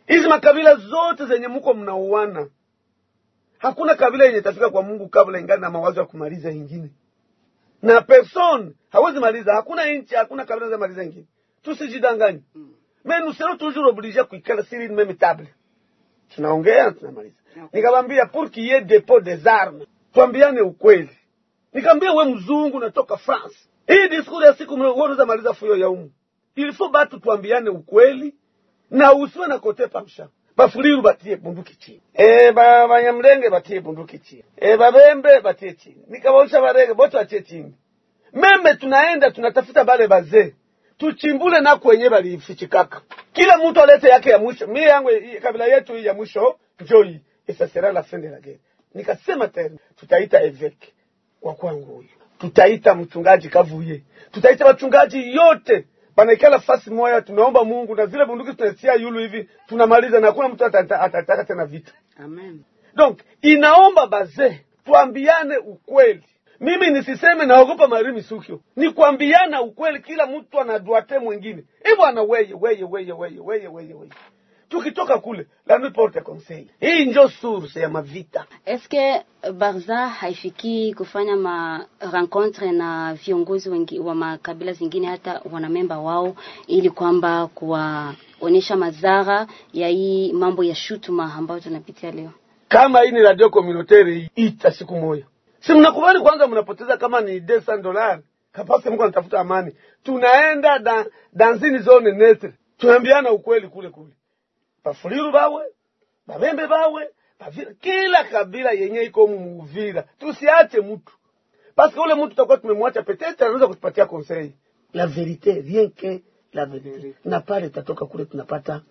hizi makabila zote zenye muko mnauana hakuna kabila yenye tafika kwa Mungu kabla ingani na mawazo ya kumaliza ingine na person hawezi maliza. Hakuna nchi hakuna kabila za maliza ingine. Tusijidanganye. Mais nous serons toujours obligés kuikala siri ni même table. Tunaongea na tunamaliza nikamwambia pour qu'il y ait depot des armes tuambiane ukweli. Nikamwambia we mzungu natoka France. Hii diskuri ya siku wewe unaweza maliza fuyo ya umu. Ilifo batu tuambiane ukweli na usiwe na kote pamsha bafuliru batie bunduki chini. E, ba banyamlenge batie bunduki chini. E, babembe batie chini. Nikabausha barege bote batie chini. Meme tunaenda tunatafuta bale bazee tuchimbule na kwenye balifichikaka. Kila mtu alete yake ya mwisho. Mie yangu kabila yetu ya mwisho joy isasera la fin de la guerre nikasema tena tutaita eveke wa kwangu huyu. Tutaita mchungaji kavuye. Tutaita wachungaji yote banaikala fasi moya tunaomba mungu na zile bunduki tunasia yulu hivi tunamaliza na hakuna mtu atata- atataka tena vita. Amen. donc inaomba bazee tuambiane ukweli. Mimi nisiseme naogopa marimi sukio ni kuambiana ukweli kila mtu anadwate mwingine. Hivyo ana weye weye weye weye weye weye weye tukitoka kule la nuit porte conseil. Hii njo source ya mavita. Eske Barza haifiki kufanya ma rencontre na viongozi wengi wa makabila zingine hata wanamemba wao ili kwamba kuwaonyesha madhara ya hii mambo ya shutuma ambayo tunapitia leo? kama hii ni radio communautaire ita siku moja. Si mnakubali kwanza mnapoteza kama ni 200 dollars? Kapasa mko anatafuta amani. Tunaenda da, danzini zone netre. Tunaambiana ukweli kule kule bafuliru bawe bamembe bawe bavira kila kabila yenye iko muvira tusiache mtu paske ule mtu tutakuwa tumemwacha petete anaweza kutupatia conseil. La verite rien que la verite na pale tatoka kule tunapata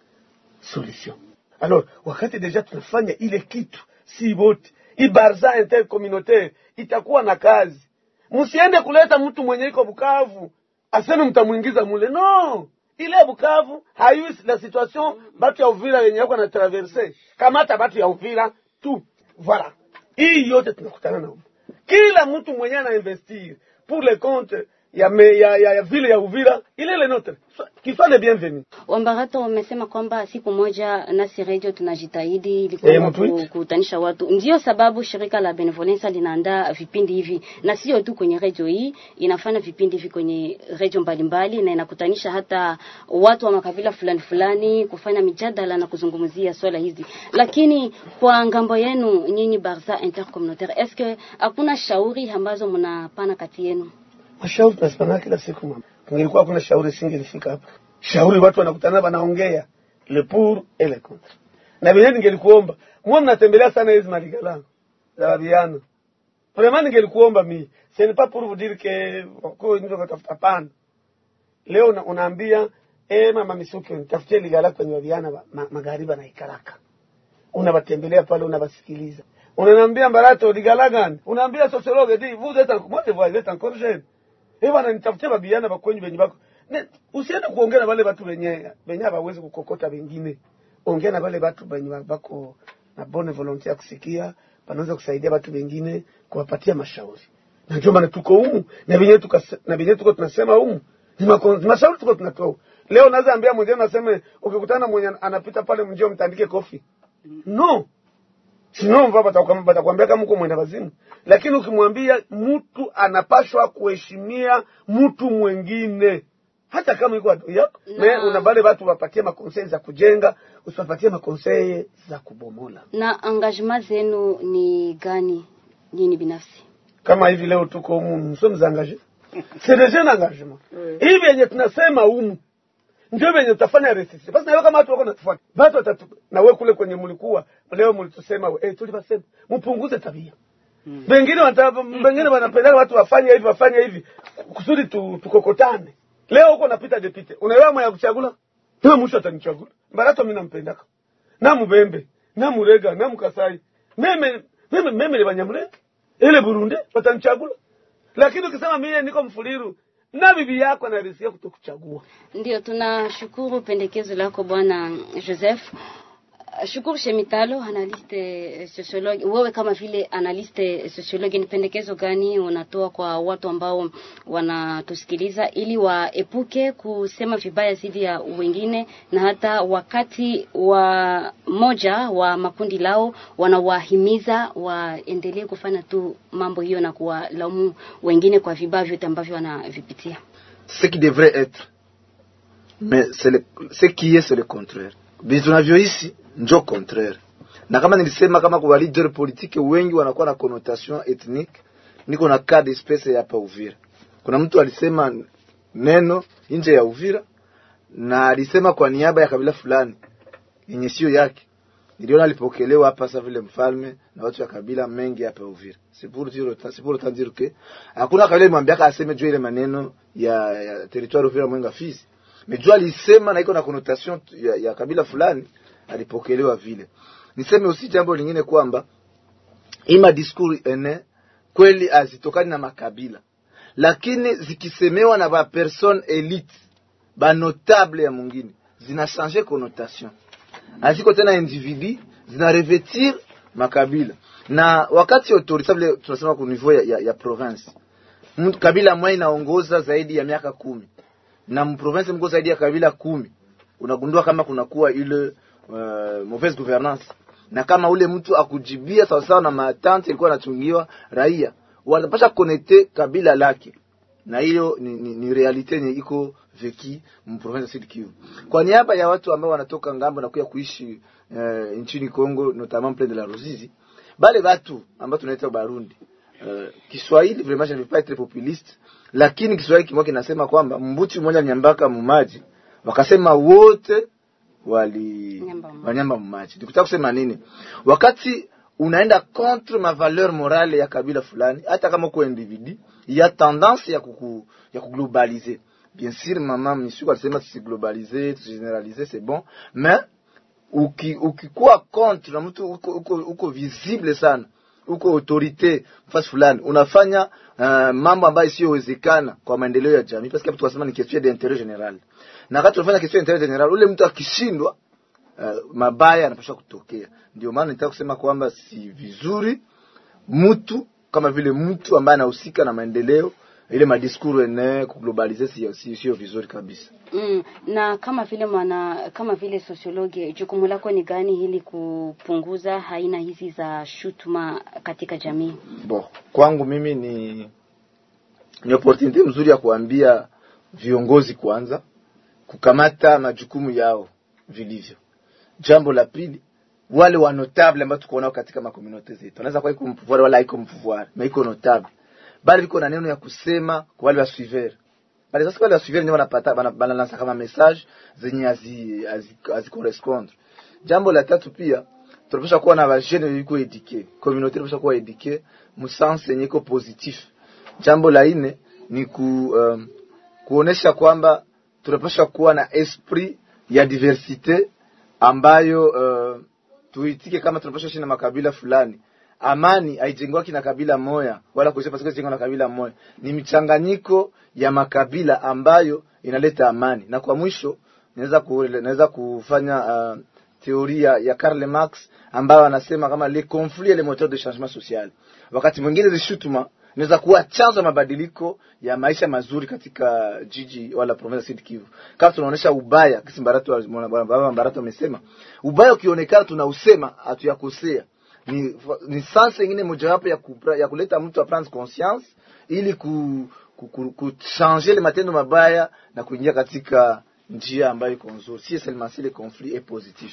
solution. Alors wakati deja tunafanya ile kitu si wote ibarza intercommunautaire itakuwa na kazi. Msiende kuleta mtu mwenye iko Bukavu aseme mtamwingiza mule. No ile Bukavu hayu la situation batu ya Uvira yenye yako na traverse. Kamata batu ya Uvira tu voilà. Hii yote tunakutana nao kila mtu mwenye ana investir pour le compte ya, me, ya, ya, ya vile ya Uvira ile ile notre kifane bienvenu Wambarato wamesema kwamba siku moja nasi radio tunajitahidi ili Eh, kwamba kukutanisha watu. Ndiyo sababu shirika la Benevolence linaandaa vipindi hivi, na sio tu kwenye radio hii, inafanya vipindi hivi kwenye radio mbalimbali na inakutanisha hata watu wa makabila fulani fulani kufanya mijadala na kuzungumzia swala hizi. Lakini kwa ng'ambo yenu nyinyi Barza Intercommunautaire, eske hakuna shauri ambazo mnapana kati yenu? Mashauri tunasimama kila siku mama. Kungelikuwa kuna shauri singelifika hapa. Shauri watu wanakutana wanaongea le pour et le contre. Na vile ningelikuomba, mwa mnatembelea sana hizi maligala za wabiano. Vraiment ningelikuomba mi. c'est pas pour vous dire que ko ndio katafuta pana. Leo una, unaambia eh mama Misuki nitafutie ligala kwenye wabiana ma, magharibi na ikaraka. Unabatembelea pale unabasikiliza. Unaniambia Mbarato ligala gani? Unaambia sociologue di vous êtes moi vous êtes encore jeune. Eh ananitafutia babiana bakwenyu benye bako. Ne, usiende kuongea na wale watu wenye wenye hawawezi kukokota wengine. Ongea na wale watu wenye bako na bonne volonté kusikia panaweza kusaidia batu wengine kuwapatia mashauri na ndio maana tuko humu na venyewe tuko na venyewe tuko tunasema humu ni mashauri tuko tunatoa humu. leo naweza ambia mwenzenu naseme ukikutana mwenye anapita pale mjio mtandike kofi no sino mva batakwam- batakwambia kama uko mwenda wazimu lakini ukimwambia mtu anapashwa kuheshimia mtu mwengine hata kama iko adui yako. Me una bale watu wapatie makonsei za kujenga usiwapatie makonsei za kubomola. Na engagement zenu ni gani nini binafsi? kama hivi leo tuko humu mso mzangaje c'est déjà un engagement. Hivi yenye tunasema humu ndio venye tutafanya resisi basi nawe kama watu wako natufuata basi watatu na wewe kule kwenye mlikuwa leo mlitusema eh tulipasema mpunguze tabia. Wengine wanataka wengine wanapenda watu wafanye hivi wafanye hivi kusudi tu, tukokotane. Leo huko napita depite unaelewa mwa kuchagula? Tena mwisho atanichagula. Mbarato mimi nampendaka. Na mubembe na murega na Mkasai, meme meme meme le banyamure ile Burundi watanichagula. Lakini ukisema mimi niko mfuliru na bibi yako anarisia kutokuchagua Ndio, tunashukuru pendekezo lako bwana Joseph. Shukuru Shemitalo, analiste sociologue. Wewe kama vile analiste sociologue, ni pendekezo gani unatoa kwa watu ambao wanatusikiliza ili waepuke kusema vibaya dhidi ya wengine, na hata wakati wa moja wa makundi lao wanawahimiza waendelee kufanya tu mambo hiyo na kuwalaumu wengine kwa vibaya vyote ambavyo wanavipitia? ce qui devrait être mais c'est ce qui est c'est le contraire vitu tunavyoishi njo contraire na kama nilisema kama kwa leader politique wengi wanakuwa na connotation ethnique niko na cas d'espèce ya hapa Uvira kuna mtu alisema neno nje ya Uvira na alisema kwa niaba ya kabila fulani yenye sio yake niliona alipokelewa hapa sasa vile mfalme na watu wa kabila mengi hapa Uvira. Sipuru tiro ta sipuru que hakuna kabila imwambiaka aseme juu ile maneno ya, ya territoire Uvira Mwenga Fizi. Mais juu alisema na iko na connotation ya, ya kabila fulani alipokelewa vile. Niseme usi jambo lingine kwamba ima diskuri ene kweli azitokani na makabila, lakini zikisemewa na ba person elite ba notable ya mungine zina changer connotation. Aziko tena individu zina revetir makabila. Na wakati autorité vile tunasema ku niveau ya, ya, ya province kabila moja inaongoza zaidi ya miaka kumi na mprovince mko zaidi ya kabila kumi unagundua kama kunakuwa ile uh, mauvaise gouvernance na kama ule mtu akujibia sawasawa na matante ilikuwa anachungiwa raia wanapasha konekte kabila lake na hiyo ni, ni, ni realite yenye iko veki mprovince Sud Kivu. Kwa niaba ya watu ambao wanatoka ng'ambo na kuya kuishi uh, nchini Congo notamment près de la Ruzizi, bale watu ambao tunaita Barundi uh, Kiswahili vraiment je ne veux pas être populiste, lakini Kiswahili kimoja kinasema kwamba mbuti mmoja nyambaka mumaji, wakasema wote wali wanyamba mumaji. Nikutaka kusema nini? Wakati unaenda contre ma valeur morale ya kabila fulani, hata kama uko individu, ya tendance ya kuku, ya kuglobaliser. Bien sûr, mama misiku alisema tusiglobaliser, tusigeneraliser, c'est bon, mais uki, ukikuwa contre na mtu uko, uko, uko visible sana uko autorite fasi fulani. Unafanya uh, mambo ambayo isiyowezekana kwa maendeleo ya jamii, parce que hapo tunasema ni question d'interet general, na wakati unafanya question d'interet general ule mtu akishindwa uh, mabaya yanapaswa kutokea. Ndio maana nitaka kusema kwamba si vizuri mtu kama vile mtu ambaye anahusika na maendeleo ile madiskuru ene kuglobalize sio sio vizuri kabisa. Mm, na kama vile mwana kama vile sosiologi, jukumu lako ni gani ili kupunguza aina hizi za shutuma katika jamii? Bo, kwangu mimi ni ni opportunity mzuri ya kuambia viongozi kwanza kukamata majukumu yao vilivyo. Jambo la pili, wale wa notable ambao tuko nao katika makomunote zetu, anaweza kuwa iko mpouvoir wala iko mpouvoir, na iko notable, bali viko na neno ya kusema kwa wale wa suiveur bali sasa wale wa suiveur ndio wanapata bana- banalansa kama message zenye hazi azi, azi correspondre. Jambo la tatu pia tunapaswa kuwa na vajene yuko edike community, tunapaswa kuwa edike musanse yenye iko positif. Jambo la ine ni ku um, kuonesha kwamba tunapaswa kuwa na esprit ya diversite ambayo uh, tuitike kama tunapaswa ishi na makabila fulani. Amani haijengwaki na kabila moya wala kuisha pasika jengwa na kabila moya, ni michanganyiko ya makabila ambayo inaleta amani. Na kwa mwisho naweza naweza kufanya uh, teoria ya Karl Marx ambayo anasema kama le conflit est le moteur de changement social. Wakati mwingine zishutuma inaweza kuwa chanzo ya mabadiliko ya maisha mazuri katika jiji wala province Sud Kivu. Kama tunaonesha ubaya, kisi Mbaratu baba Mbaratu amesema ubaya ukionekana tunausema, hatuyakosea. Ni ni sansa ingine mojawapo ya, ya kuleta mtu a prendre conscience ili ku kuchanger le matendo mabaya na kuingia katika njia ambayo iko nzuri. Si seulement si le conflit est positif.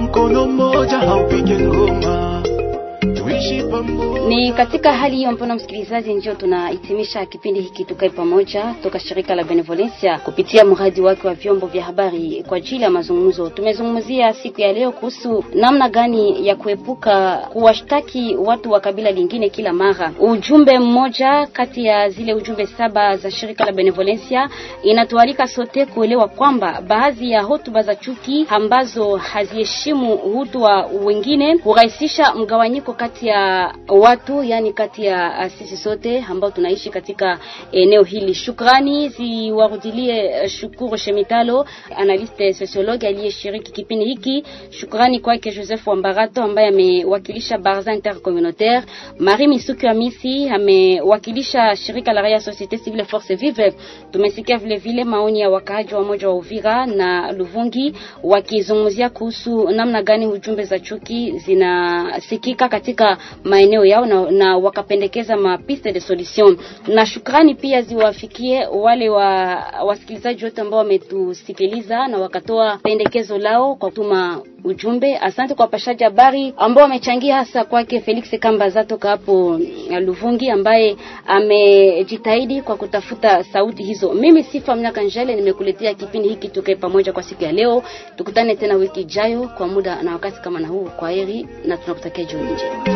Mkono mmoja haupige ngoma. Ni katika hali hiyo, mpendwa msikilizaji, ndio tunahitimisha kipindi hiki tukae pamoja toka shirika la Benevolencia kupitia mradi wake wa vyombo vya habari kwa ajili ya mazungumzo. Tumezungumzia siku ya leo kuhusu namna gani ya kuepuka kuwashtaki watu wa kabila lingine kila mara. Ujumbe mmoja kati ya zile ujumbe saba za shirika la Benevolencia inatualika sote kuelewa kwamba baadhi ya hotuba za chuki ambazo haziheshimu utu wa wengine hurahisisha mgawanyiko kati ya watu yani kati ya uh, sisi sote ambao tunaishi katika eneo hili. Shukrani ziwarudilie uh, Shukuru Shemitalo, analiste sociologue aliyeshiriki kipindi hiki. Shukrani kwake Joseph Wambarato ambaye amewakilisha Barza Intercommunautaire. Marie Misuki Amisi amewakilisha shirika la raia Societe Civile Force Vive. Tumesikia vile vile maoni ya wakaaji wa moja wa Uvira na Luvungi wakizungumzia kuhusu namna gani ujumbe za chuki zinasikika katika maeneo yao na, na wakapendekeza mapiste de solution. Na shukrani pia ziwafikie wale wa wasikilizaji wote ambao wametusikiliza na wakatoa pendekezo lao kwa kutuma ujumbe. Asante kwa pashaji habari ambao wamechangia, hasa kwake Felix Kambaza toka hapo Luvungi ambaye amejitahidi kwa kutafuta sauti hizo. Mimi Sifa Mnyaka Njele nimekuletea kipindi hiki tukae pamoja kwa siku ya leo. Tukutane tena wiki ijayo kwa muda na wakati kama na huu. Kwa heri na tunakutakia jioni njema.